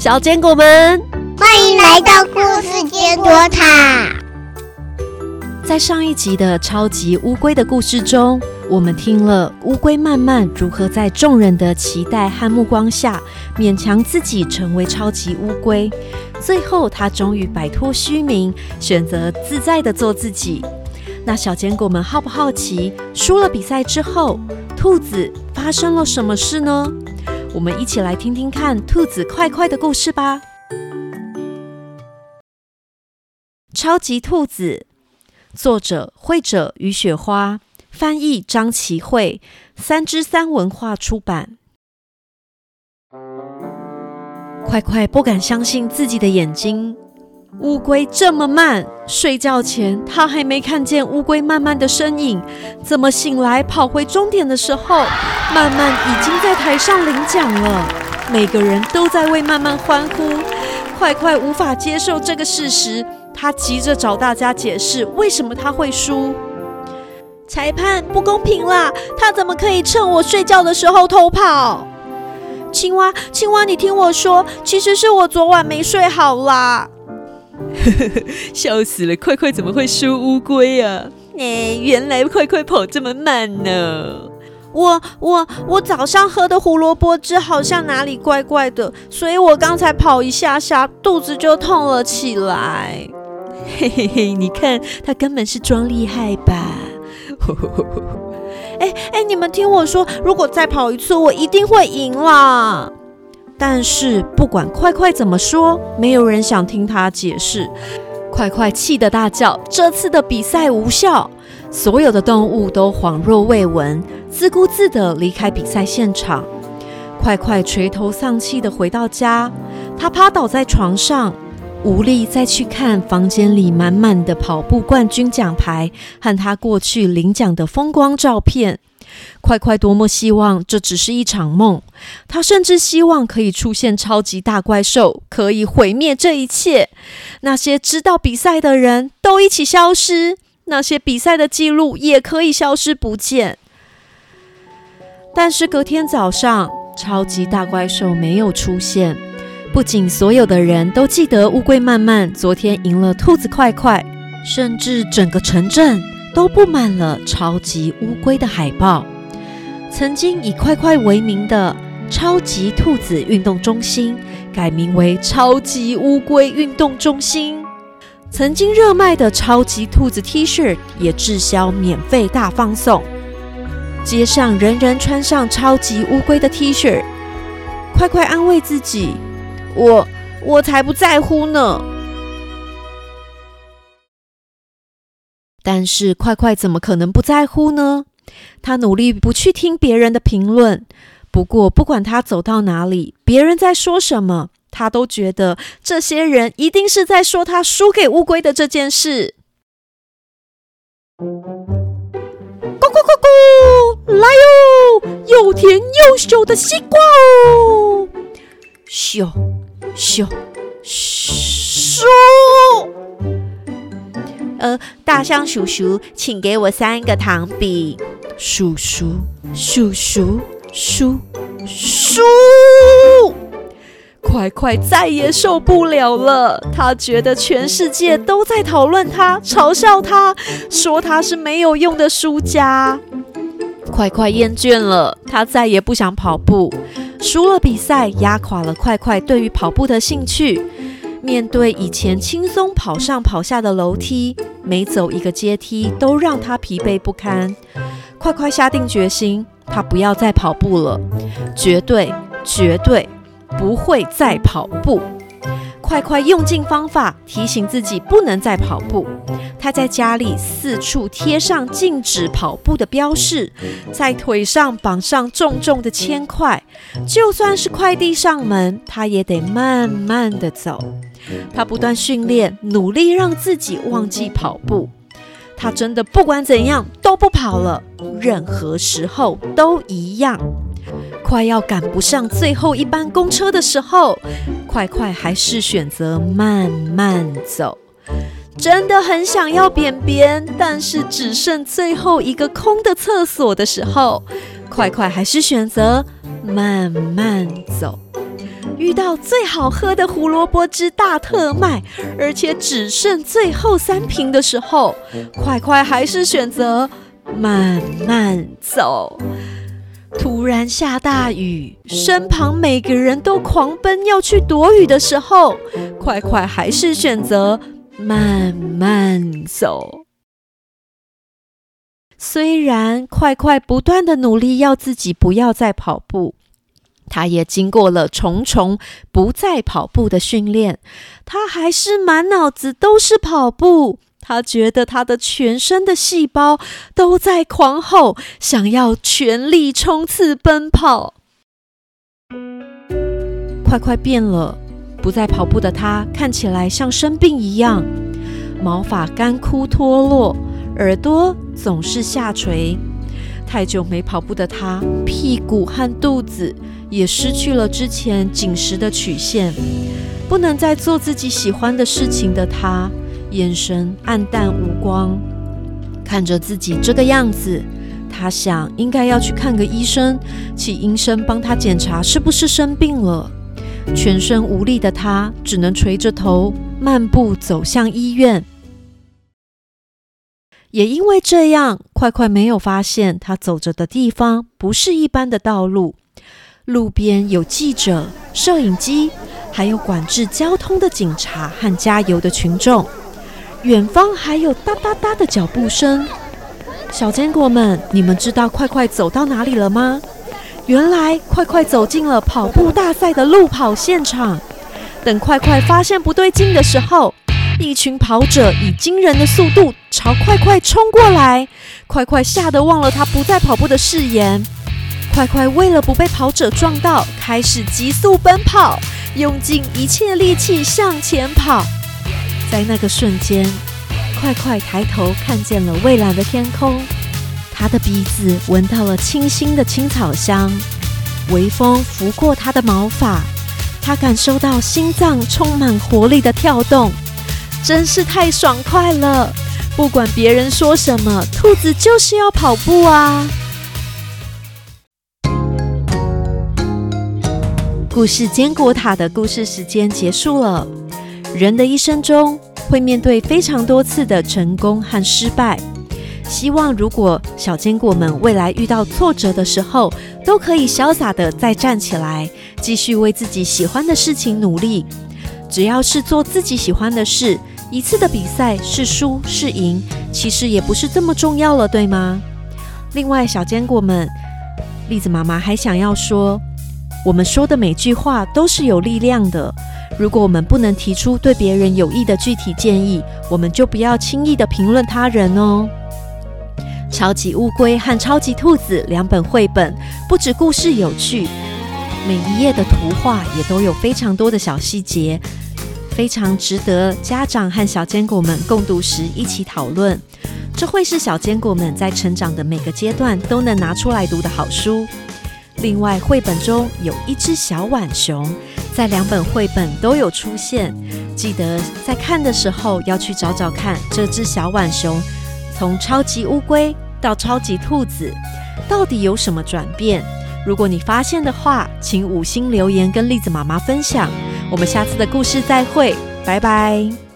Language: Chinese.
小坚果们，欢迎来到故事坚果塔。在上一集的超级乌龟的故事中，我们听了乌龟慢慢如何在众人的期待和目光下，勉强自己成为超级乌龟。最后，他终于摆脱虚名，选择自在的做自己。那小坚果们好不好奇，输了比赛之后，兔子发生了什么事呢？我们一起来听听看兔子快快的故事吧。超级兔子。作者：绘者与雪花，翻译：张琪慧，三之三文化出版。快快不敢相信自己的眼睛，乌龟这么慢，睡觉前他还没看见乌龟慢慢的身影，怎么醒来跑回终点的时候，慢慢已经在台上领奖了？每个人都在为慢慢欢呼，快快无法接受这个事实。他急着找大家解释为什么他会输。裁判不公平啦！他怎么可以趁我睡觉的时候偷跑？青蛙，青蛙，你听我说，其实是我昨晚没睡好啦。笑死了！快快怎么会输乌龟啊？哎，原来快快跑这么慢呢。我我我早上喝的胡萝卜汁好像哪里怪怪的，所以我刚才跑一下下，肚子就痛了起来。嘿嘿嘿，你看他根本是装厉害吧？哎哎，你们听我说，如果再跑一次，我一定会赢啦！但是不管快快怎么说，没有人想听他解释。快快气得大叫：“这次的比赛无效！”所有的动物都恍若未闻，自顾自地离开比赛现场。快快垂头丧气地回到家，他趴倒在床上。无力再去看房间里满满的跑步冠军奖牌和他过去领奖的风光照片。快快多么希望这只是一场梦，他甚至希望可以出现超级大怪兽，可以毁灭这一切。那些知道比赛的人都一起消失，那些比赛的记录也可以消失不见。但是隔天早上，超级大怪兽没有出现。不仅所有的人都记得乌龟慢慢昨天赢了兔子快快，甚至整个城镇都布满了超级乌龟的海报。曾经以快快为名的超级兔子运动中心改名为超级乌龟运动中心。曾经热卖的超级兔子 T 恤也滞销，免费大放送。街上人人穿上超级乌龟的 T 恤，快快安慰自己。我我才不在乎呢！但是快快怎么可能不在乎呢？他努力不去听别人的评论。不过不管他走到哪里，别人在说什么，他都觉得这些人一定是在说他输给乌龟的这件事。咕咕咕咕，来哟！又甜又秀的西瓜哦，咻。咻咻！呃，大象叔叔，请给我三个糖饼。叔叔，叔叔，叔叔，快快再也受不了了。他觉得全世界都在讨论他，嘲笑他，说他是没有用的输家。快快厌倦了，他再也不想跑步。输了比赛，压垮了快快对于跑步的兴趣。面对以前轻松跑上跑下的楼梯，每走一个阶梯都让他疲惫不堪。快快下定决心，他不要再跑步了，绝对绝对不会再跑步。快快用尽方法提醒自己不能再跑步。他在家里四处贴上禁止跑步的标示，在腿上绑上重重的铅块。就算是快递上门，他也得慢慢的走。他不断训练，努力让自己忘记跑步。他真的不管怎样都不跑了，任何时候都一样。快要赶不上最后一班公车的时候，快快还是选择慢慢走。真的很想要便便，但是只剩最后一个空的厕所的时候，快快还是选择慢慢走。遇到最好喝的胡萝卜汁大特卖，而且只剩最后三瓶的时候，快快还是选择慢慢走。突然下大雨，身旁每个人都狂奔要去躲雨的时候，快快还是选择慢慢走。虽然快快不断的努力要自己不要再跑步。他也经过了重重不再跑步的训练，他还是满脑子都是跑步。他觉得他的全身的细胞都在狂吼，想要全力冲刺奔跑。快快变了，不再跑步的他看起来像生病一样，毛发干枯脱落，耳朵总是下垂。太久没跑步的他，屁股和肚子。也失去了之前紧实的曲线，不能再做自己喜欢的事情的他，眼神黯淡无光。看着自己这个样子，他想应该要去看个医生，请医生帮他检查是不是生病了。全身无力的他，只能垂着头漫步走向医院。也因为这样，快快没有发现他走着的地方不是一般的道路。路边有记者、摄影机，还有管制交通的警察和加油的群众。远方还有哒哒哒的脚步声。小坚果们，你们知道快快走到哪里了吗？原来快快走进了跑步大赛的路跑现场。等快快发现不对劲的时候，一群跑者以惊人的速度朝快快冲过来。快快吓得忘了他不再跑步的誓言。快快为了不被跑者撞到，开始急速奔跑，用尽一切力气向前跑。在那个瞬间，快快抬头看见了蔚蓝的天空，他的鼻子闻到了清新的青草香，微风拂过他的毛发，他感受到心脏充满活力的跳动，真是太爽快了！不管别人说什么，兔子就是要跑步啊！故事坚果塔的故事时间结束了。人的一生中会面对非常多次的成功和失败。希望如果小坚果们未来遇到挫折的时候，都可以潇洒的再站起来，继续为自己喜欢的事情努力。只要是做自己喜欢的事，一次的比赛是输是赢，其实也不是这么重要了，对吗？另外，小坚果们，栗子妈妈还想要说。我们说的每句话都是有力量的。如果我们不能提出对别人有益的具体建议，我们就不要轻易的评论他人哦。超级乌龟和超级兔子两本绘本，不止故事有趣，每一页的图画也都有非常多的小细节，非常值得家长和小坚果们共读时一起讨论。这会是小坚果们在成长的每个阶段都能拿出来读的好书。另外，绘本中有一只小浣熊，在两本绘本都有出现。记得在看的时候要去找找看，这只小浣熊从超级乌龟到超级兔子，到底有什么转变？如果你发现的话，请五星留言跟栗子妈妈分享。我们下次的故事再会，拜拜。